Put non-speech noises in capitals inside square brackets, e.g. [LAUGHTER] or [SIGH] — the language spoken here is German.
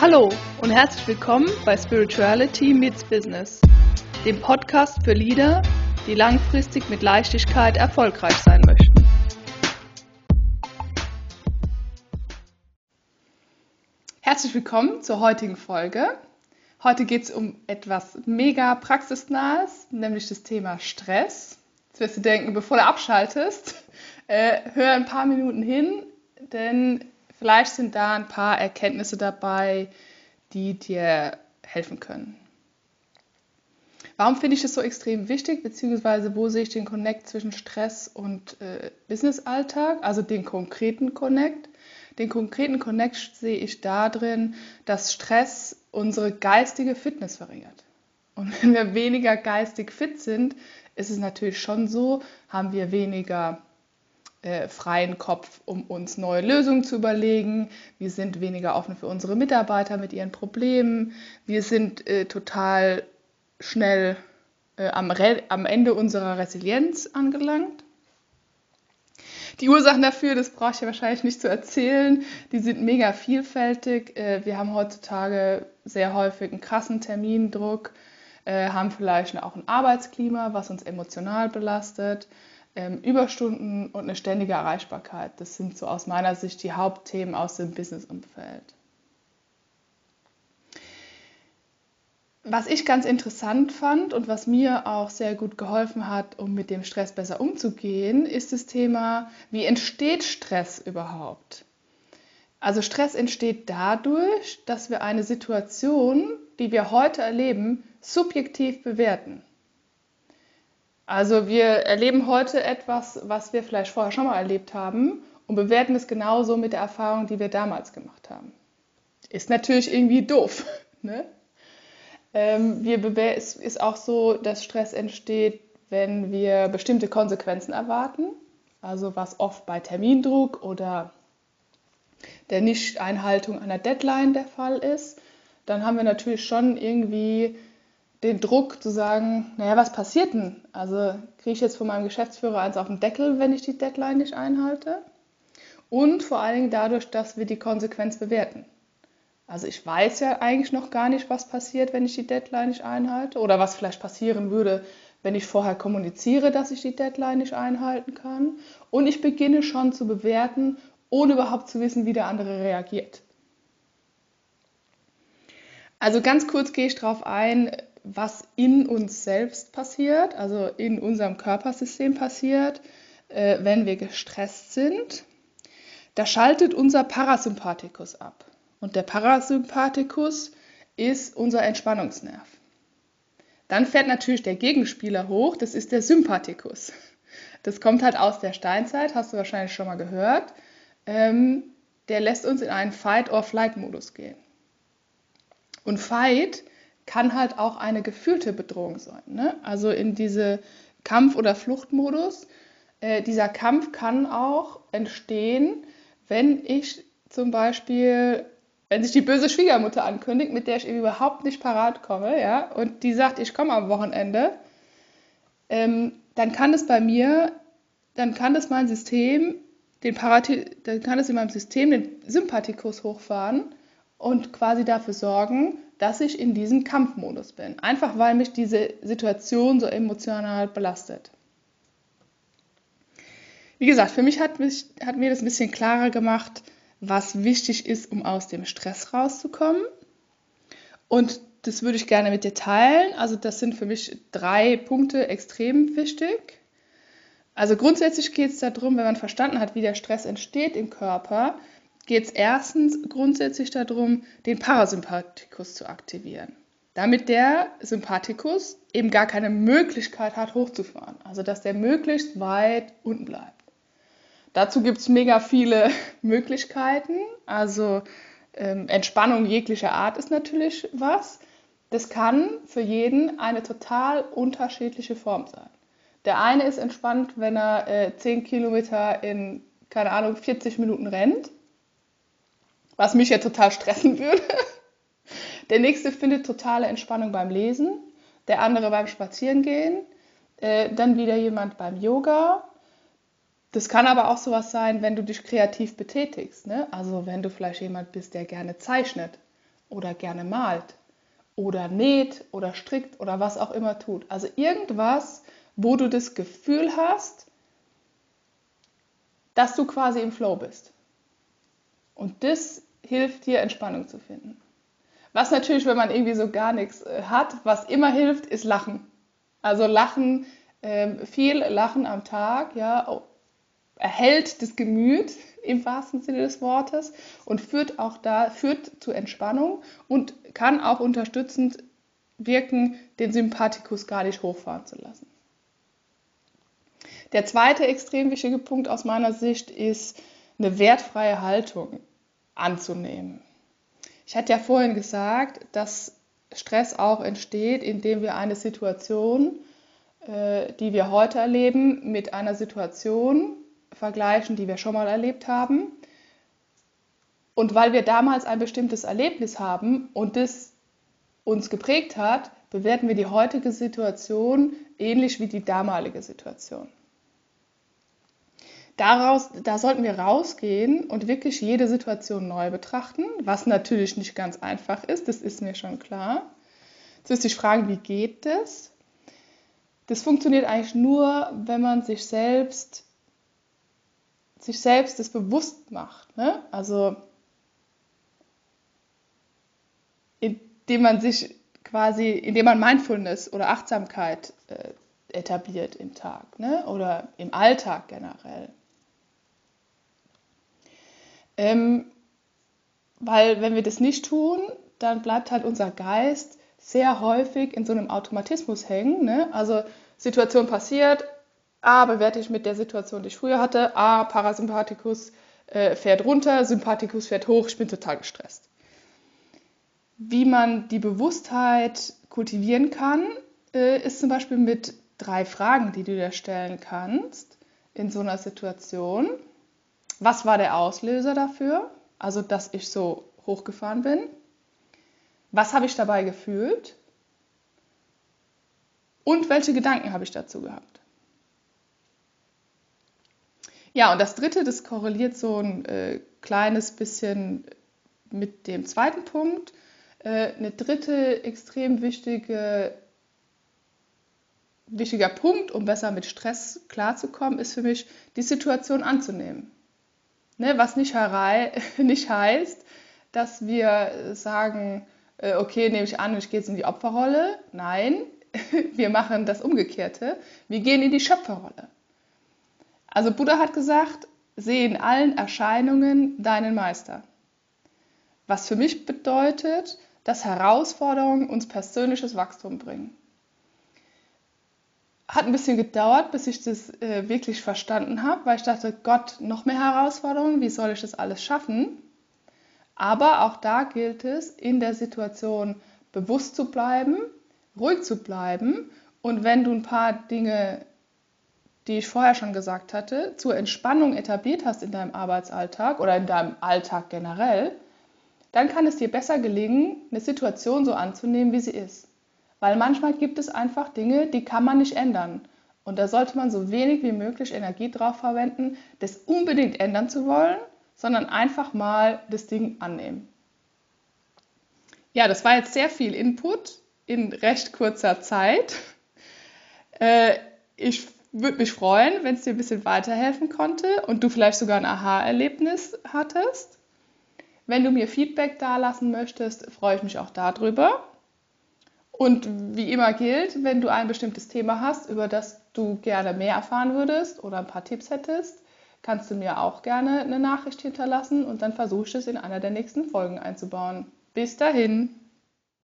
Hallo und herzlich willkommen bei Spirituality Meets Business, dem Podcast für Leader, die langfristig mit Leichtigkeit erfolgreich sein möchten. Herzlich willkommen zur heutigen Folge. Heute geht es um etwas mega praxisnahes, nämlich das Thema Stress. Jetzt wirst du denken, bevor du abschaltest, äh, hör ein paar Minuten hin, denn vielleicht sind da ein paar Erkenntnisse dabei, die dir helfen können. Warum finde ich das so extrem wichtig, beziehungsweise wo sehe ich den Connect zwischen Stress und äh, Business-Alltag, also den konkreten Connect? Den konkreten Connect sehe ich darin, dass Stress unsere geistige Fitness verringert. Und wenn wir weniger geistig fit sind, ist es natürlich schon so, haben wir weniger äh, freien Kopf, um uns neue Lösungen zu überlegen. Wir sind weniger offen für unsere Mitarbeiter mit ihren Problemen. Wir sind äh, total schnell äh, am, am Ende unserer Resilienz angelangt. Die Ursachen dafür, das brauche ich ja wahrscheinlich nicht zu erzählen, die sind mega vielfältig. Äh, wir haben heutzutage sehr häufig einen krassen Termindruck, äh, haben vielleicht auch ein Arbeitsklima, was uns emotional belastet ähm, Überstunden und eine ständige Erreichbarkeit. Das sind so aus meiner Sicht die Hauptthemen aus dem Businessumfeld. Was ich ganz interessant fand und was mir auch sehr gut geholfen hat, um mit dem Stress besser umzugehen, ist das Thema, wie entsteht Stress überhaupt? Also Stress entsteht dadurch, dass wir eine Situation, die wir heute erleben, subjektiv bewerten. Also wir erleben heute etwas, was wir vielleicht vorher schon mal erlebt haben und bewerten es genauso mit der Erfahrung, die wir damals gemacht haben. Ist natürlich irgendwie doof. [LAUGHS] Ne? Ähm, wir es ist auch so, dass Stress entsteht, wenn wir bestimmte Konsequenzen erwarten. Also was oft bei Termindruck oder der Nicht-Einhaltung einer Deadline der Fall ist. Dann haben wir natürlich schon irgendwie den Druck zu sagen, naja, was passiert denn? Also kriege ich jetzt von meinem Geschäftsführer eins auf den Deckel, wenn ich die Deadline nicht einhalte? Und vor allen Dingen dadurch, dass wir die Konsequenz bewerten. Also ich weiß ja eigentlich noch gar nicht, was passiert, wenn ich die Deadline nicht einhalte oder was vielleicht passieren würde, wenn ich vorher kommuniziere, dass ich die Deadline nicht einhalten kann. Und ich beginne schon zu bewerten, ohne überhaupt zu wissen, wie der andere reagiert. Also ganz kurz gehe ich darauf ein, was in uns selbst passiert, also in unserem Körpersystem passiert, äh, wenn wir gestresst sind. Da schaltet unser Parasympathikus ab. Und der Parasympathikus ist unser Entspannungsnerv. Dann fährt natürlich der Gegenspieler hoch, das ist der Sympathikus. Das kommt halt aus der Steinzeit, hast du wahrscheinlich schon mal gehört. Ähm, der lässt uns in einen Fight-or-Flight-Modus gehen. Und Fight kann halt auch eine gefühlte Bedrohung sein. Ne? Also in diese Kampf- oder Fluchtmodus. Äh, dieser Kampf kann auch entstehen, wenn ich zum Beispiel, wenn sich die böse Schwiegermutter ankündigt, mit der ich überhaupt nicht parat komme, ja, und die sagt, ich komme am Wochenende, ähm, dann kann es bei mir, dann kann es mein System, den Parathi dann kann es in meinem System den Sympathikus hochfahren und quasi dafür sorgen, dass ich in diesem Kampfmodus bin. Einfach weil mich diese Situation so emotional belastet. Wie gesagt, für mich hat, mich hat mir das ein bisschen klarer gemacht, was wichtig ist, um aus dem Stress rauszukommen. Und das würde ich gerne mit dir teilen. Also das sind für mich drei Punkte extrem wichtig. Also grundsätzlich geht es darum, wenn man verstanden hat, wie der Stress entsteht im Körper, geht es erstens grundsätzlich darum, den Parasympathikus zu aktivieren. Damit der Sympathikus eben gar keine Möglichkeit hat, hochzufahren. Also dass der möglichst weit unten bleibt. Dazu gibt es mega viele [LAUGHS] Möglichkeiten. Also ähm, Entspannung jeglicher Art ist natürlich was. Das kann für jeden eine total unterschiedliche Form sein. Der eine ist entspannt, wenn er äh, 10 Kilometer in, keine Ahnung, 40 Minuten rennt was mich ja total stressen würde. Der nächste findet totale Entspannung beim Lesen, der andere beim Spazierengehen, äh, dann wieder jemand beim Yoga. Das kann aber auch sowas sein, wenn du dich kreativ betätigst. Ne? Also wenn du vielleicht jemand bist, der gerne zeichnet oder gerne malt oder näht oder strickt oder was auch immer tut. Also irgendwas, wo du das Gefühl hast, dass du quasi im Flow bist. Und das hilft dir, Entspannung zu finden. Was natürlich, wenn man irgendwie so gar nichts äh, hat, was immer hilft, ist Lachen. Also Lachen, ähm, viel Lachen am Tag, ja, erhält das Gemüt im wahrsten Sinne des Wortes und führt auch da, führt zu Entspannung und kann auch unterstützend wirken, den Sympathikus gar nicht hochfahren zu lassen. Der zweite extrem wichtige Punkt aus meiner Sicht ist, eine wertfreie Haltung anzunehmen. Ich hatte ja vorhin gesagt, dass Stress auch entsteht, indem wir eine Situation, äh, die wir heute erleben, mit einer Situation vergleichen, die wir schon mal erlebt haben. Und weil wir damals ein bestimmtes Erlebnis haben und das uns geprägt hat, bewerten wir die heutige Situation ähnlich wie die damalige Situation. Daraus, da sollten wir rausgehen und wirklich jede Situation neu betrachten, was natürlich nicht ganz einfach ist, das ist mir schon klar. Jetzt müsste ich fragen, wie geht das? Das funktioniert eigentlich nur, wenn man sich selbst sich selbst das bewusst macht. Ne? Also indem man sich quasi, indem man Mindfulness oder Achtsamkeit äh, etabliert im Tag ne? oder im Alltag generell. Ähm, weil wenn wir das nicht tun, dann bleibt halt unser Geist sehr häufig in so einem Automatismus hängen. Ne? Also Situation passiert, A bewerte ich mit der Situation, die ich früher hatte. A, Parasympathikus äh, fährt runter, Sympathikus fährt hoch, ich bin total gestresst. Wie man die Bewusstheit kultivieren kann, äh, ist zum Beispiel mit drei Fragen, die du dir stellen kannst in so einer Situation. Was war der Auslöser dafür? Also, dass ich so hochgefahren bin. Was habe ich dabei gefühlt? Und welche Gedanken habe ich dazu gehabt? Ja, und das dritte, das korreliert so ein äh, kleines bisschen mit dem zweiten Punkt. Äh, eine dritte extrem wichtige, wichtiger Punkt, um besser mit Stress klarzukommen, ist für mich, die Situation anzunehmen. Ne, was nicht, [LAUGHS] nicht heißt, dass wir sagen, äh, okay, nehme ich an, ich gehe jetzt in die Opferrolle. Nein, [LAUGHS] wir machen das Umgekehrte. Wir gehen in die Schöpferrolle. Also Buddha hat gesagt, sehe in allen Erscheinungen deinen Meister. Was für mich bedeutet, dass Herausforderungen uns persönliches Wachstum bringen. Hat ein bisschen gedauert, bis ich das äh, wirklich verstanden habe, weil ich dachte, Gott, noch mehr Herausforderungen, wie soll ich das alles schaffen? Aber auch da gilt es, in der Situation bewusst zu bleiben, ruhig zu bleiben und wenn du ein paar Dinge die ich vorher schon gesagt hatte, zur Entspannung etabliert hast in deinem Arbeitsalltag oder in deinem Alltag generell, dann kann es dir besser gelingen, eine Situation so anzunehmen, wie sie ist. Weil manchmal gibt es einfach Dinge, die kann man nicht ändern. Und da sollte man so wenig wie möglich Energie drauf verwenden, das unbedingt ändern zu wollen, sondern einfach mal das Ding annehmen. Ja, das war jetzt sehr viel Input in recht kurzer Zeit. Äh, ich würde mich freuen, wenn es dir ein bisschen weiterhelfen konnte und du vielleicht sogar ein Aha-Erlebnis hattest. Wenn du mir Feedback dalassen möchtest, freue ich mich auch darüber. Und wie immer gilt, wenn du ein bestimmtes Thema hast, über das du gerne mehr erfahren würdest oder ein paar Tipps hättest, kannst du mir auch gerne eine Nachricht hinterlassen und dann versuche ich es in einer der nächsten Folgen einzubauen. Bis dahin!